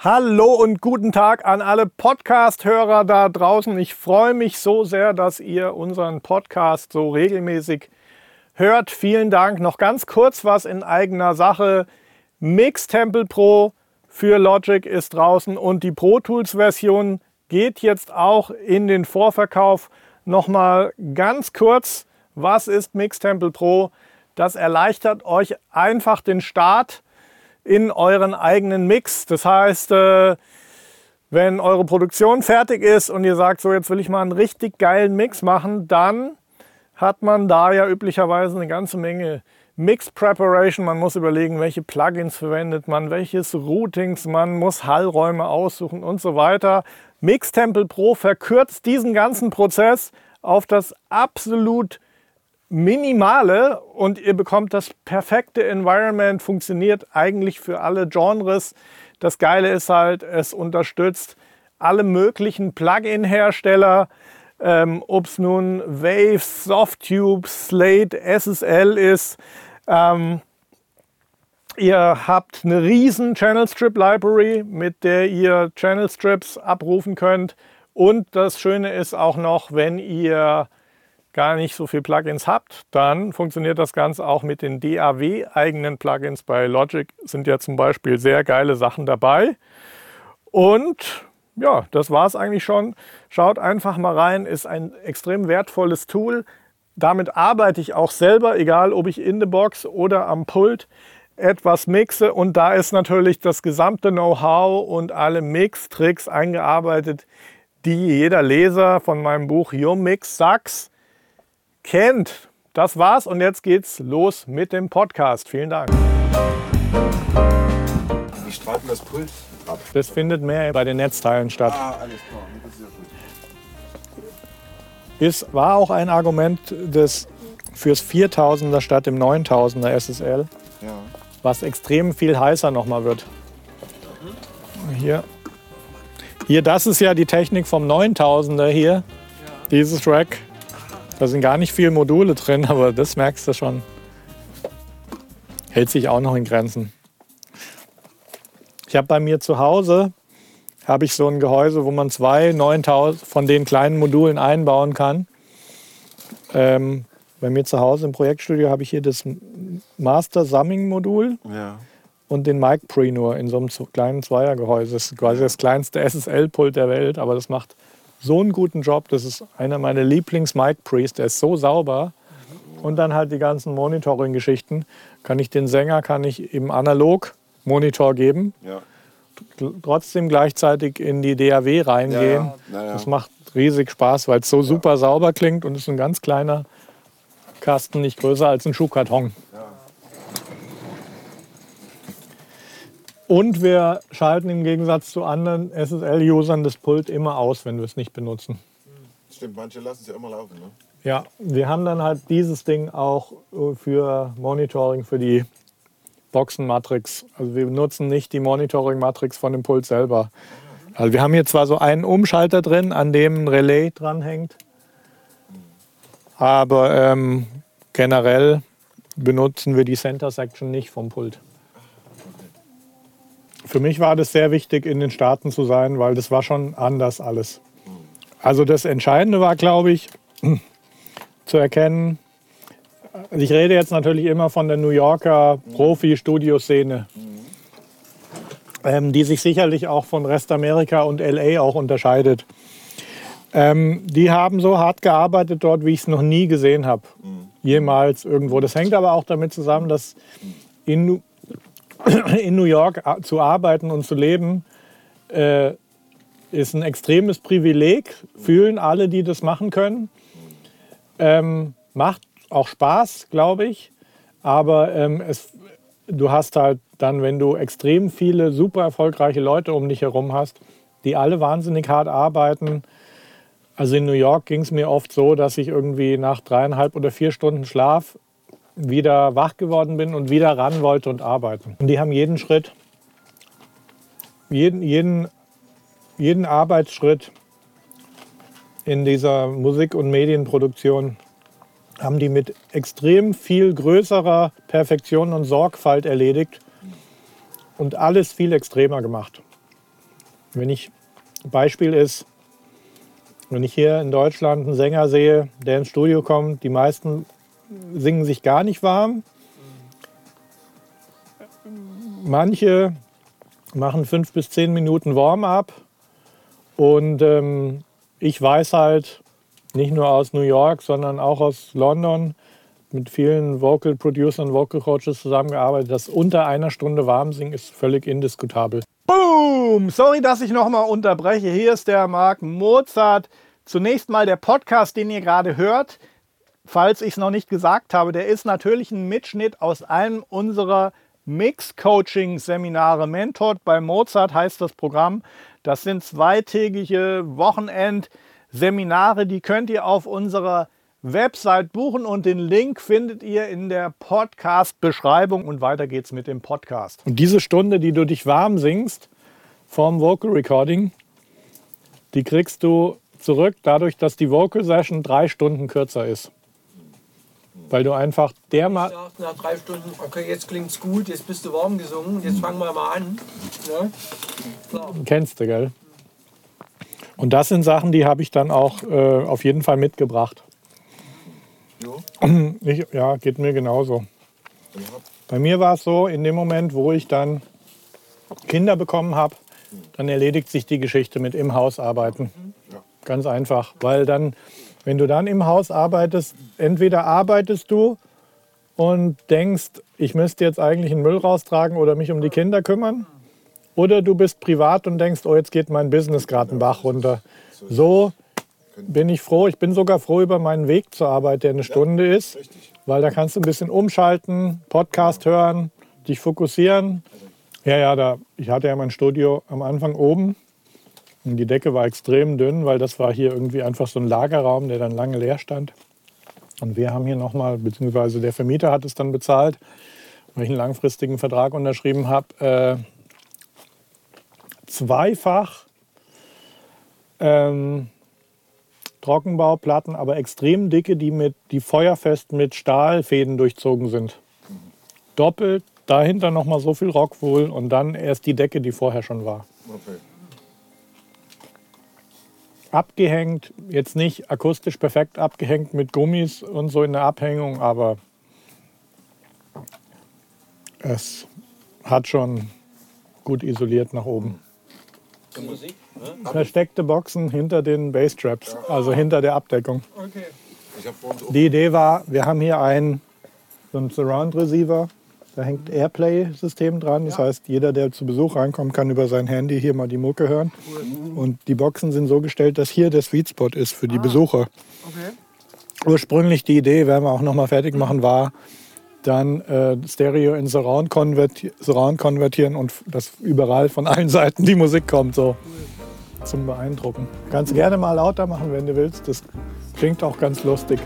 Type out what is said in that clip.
Hallo und guten Tag an alle Podcast-Hörer da draußen. Ich freue mich so sehr, dass ihr unseren Podcast so regelmäßig hört. Vielen Dank. Noch ganz kurz was in eigener Sache. Mix Temple Pro für Logic ist draußen und die Pro Tools Version geht jetzt auch in den Vorverkauf. Nochmal ganz kurz, was ist Mix Temple Pro? Das erleichtert euch einfach den Start in euren eigenen Mix. Das heißt, äh, wenn eure Produktion fertig ist und ihr sagt, so jetzt will ich mal einen richtig geilen Mix machen, dann hat man da ja üblicherweise eine ganze Menge Mix Preparation. Man muss überlegen, welche Plugins verwendet man, welches Routings, man muss Hallräume aussuchen und so weiter. Mix Temple Pro verkürzt diesen ganzen Prozess auf das absolut Minimale und ihr bekommt das perfekte Environment, funktioniert eigentlich für alle Genres. Das Geile ist halt, es unterstützt alle möglichen Plugin-Hersteller, ähm, ob es nun Waves, Softtube, Slate, SSL ist. Ähm, ihr habt eine riesen Channel Strip Library, mit der ihr Channel Strips abrufen könnt. Und das Schöne ist auch noch, wenn ihr gar nicht so viele Plugins habt, dann funktioniert das Ganze auch mit den DAW-eigenen Plugins. Bei Logic sind ja zum Beispiel sehr geile Sachen dabei. Und ja, das war es eigentlich schon. Schaut einfach mal rein, ist ein extrem wertvolles Tool. Damit arbeite ich auch selber, egal ob ich in der Box oder am Pult etwas mixe. Und da ist natürlich das gesamte Know-how und alle Mix-Tricks eingearbeitet, die jeder Leser von meinem Buch Your Mix Sucks kennt. Das war's und jetzt geht's los mit dem Podcast. Vielen Dank. Wie streiten das Pult ab? Das findet mehr bei den Netzteilen statt. Ah, alles klar. Das ist ja gut. Ist, war auch ein Argument des, fürs 4000er statt dem 9000er SSL, Ja. was extrem viel heißer nochmal wird. Hier. Hier, das ist ja die Technik vom 9000er hier. Dieses Rack. Da sind gar nicht viele Module drin, aber das merkst du schon. Hält sich auch noch in Grenzen. Ich habe bei mir zu Hause habe ich so ein Gehäuse, wo man zwei 9000 von den kleinen Modulen einbauen kann. Ähm, bei mir zu Hause im Projektstudio habe ich hier das Master Summing Modul Ja. und den Mic Pre nur in so einem kleinen Zweiergehäuse. Das ist quasi das kleinste SSL-Pult der Welt, aber das macht so einen guten Job. Das ist einer meiner Lieblings-Mic Pre's. Der ist so sauber. Und dann halt die ganzen Monitoring-Geschichten. Kann ich den Sänger, kann ich im Analog-Monitor geben, Ja. trotzdem gleichzeitig in die DAW reingehen. Ja, ja. Das macht riesig Spaß, weil es so super sauber klingt und es ist ein ganz kleiner Kasten, nicht größer als ein Schuhkarton. Und wir schalten im Gegensatz zu anderen SSL-Usern das Pult immer aus, wenn wir es nicht benutzen. Stimmt, manche lassen es ja immer laufen. Ne? Ja, wir haben dann halt dieses Ding auch äh, für Monitoring für die Boxenmatrix. Also wir benutzen nicht die Monitoring-Matrix von dem Pult selber. Also wir haben hier zwar so einen Umschalter drin, an dem ein Relais dranhängt, aber ähm, generell benutzen wir die Center Section nicht vom Pult. Für mich war das sehr wichtig, in den Staaten zu sein, weil das war schon anders alles. Also das Entscheidende war, glaube ich, zu erkennen. Also ich rede jetzt natürlich immer von der New Yorker Profi-Studioszene, ähm, die sich sicherlich auch von Restamerika und LA auch unterscheidet. Ähm, die haben so hart gearbeitet dort, wie ich es noch nie gesehen habe. Jemals irgendwo. Das hängt aber auch damit zusammen, dass in, in New York zu arbeiten und zu leben äh, ist ein extremes Privileg. Fühlen alle, die das machen können. Ähm, macht auch Spaß, glaube ich. Aber ähm, es, du hast halt dann, wenn du extrem viele super erfolgreiche Leute um dich herum hast, die alle wahnsinnig hart arbeiten. Also in New York ging es mir oft so, dass ich irgendwie nach dreieinhalb oder vier Stunden Schlaf wieder wach geworden bin und wieder ran wollte und arbeiten. Und die haben jeden Schritt, jeden, jeden, jeden Arbeitsschritt in dieser Musik- und Medienproduktion haben die mit extrem viel größerer Perfektion und Sorgfalt erledigt und alles viel extremer gemacht. wenn ich, Beispiel ist, wenn ich hier in Deutschland einen Sänger sehe, der ins Studio kommt, die meisten singen sich gar nicht warm. Manche machen fünf bis zehn Minuten Warm-up. Und ähm, ich weiß halt nicht nur aus New York, sondern auch aus London mit vielen Vocal Producern, Vocal Coaches zusammengearbeitet, dass unter einer Stunde warm singen ist völlig indiskutabel. Boom! Sorry, dass ich nochmal unterbreche. Hier ist der Marc Mozart. Zunächst mal der Podcast, den ihr gerade hört. Falls ich es noch nicht gesagt habe, der ist natürlich ein Mitschnitt aus einem unserer Mix-Coaching-Seminare. Mentored bei Mozart heißt das Programm. Das sind zweitägige Wochenend-Seminare, die könnt ihr auf unserer Website buchen und den Link findet ihr in der Podcast-Beschreibung und weiter geht's mit dem Podcast. Und diese Stunde, die du dich warm singst vorm Vocal Recording, die kriegst du zurück dadurch, dass die Vocal Session drei Stunden kürzer ist. Weil du einfach der mal. Nach drei Stunden, okay, jetzt klingt's gut, jetzt bist du warm gesungen, jetzt fangen wir mal an. Ja? Klar. Kennst du, gell? Und das sind Sachen, die habe ich dann auch äh, auf jeden Fall mitgebracht. Ich, ja, geht mir genauso. Bei mir war es so, in dem Moment, wo ich dann Kinder bekommen habe, dann erledigt sich die Geschichte mit im Haus arbeiten. Ganz einfach, weil dann, wenn du dann im Haus arbeitest, entweder arbeitest du und denkst, ich müsste jetzt eigentlich den Müll raustragen oder mich um die Kinder kümmern, oder du bist privat und denkst, oh, jetzt geht mein Business gerade einen Bach runter. So bin ich froh. Ich bin sogar froh über meinen Weg zur Arbeit, der eine Stunde ist, weil da kannst du ein bisschen umschalten, Podcast hören, dich fokussieren. Ja, ja, da, ich hatte ja mein Studio am Anfang oben und die Decke war extrem dünn, weil das war hier irgendwie einfach so ein Lagerraum, der dann lange leer stand. Und wir haben hier nochmal, beziehungsweise der Vermieter hat es dann bezahlt, weil ich einen langfristigen Vertrag unterschrieben habe, äh, zweifach ähm, Trockenbauplatten, aber extrem dicke, die, mit, die feuerfest mit Stahlfäden durchzogen sind. Doppelt, dahinter nochmal so viel Rockwool und dann erst die Decke, die vorher schon war. Okay. Abgehängt, jetzt nicht akustisch perfekt abgehängt mit Gummis und so in der Abhängung, aber es hat schon gut isoliert nach oben. Musik? Ne? Versteckte Boxen hinter den Basstraps, also hinter der Abdeckung. Okay. Die Idee war, wir haben hier einen, so einen Surround Receiver, da hängt Airplay-System dran. Das heißt, jeder, der zu Besuch reinkommt, kann über sein Handy hier mal die Mucke hören. Und die Boxen sind so gestellt, dass hier der Sweet Spot ist für die Besucher. Okay. Ursprünglich die Idee, werden wir auch noch mal fertig machen, war dann äh, Stereo in Surround, konverti Surround konvertieren und dass überall von allen Seiten die Musik kommt, so zum Beeindrucken. Kannst gerne mal lauter machen, wenn du willst. Das klingt auch ganz lustig.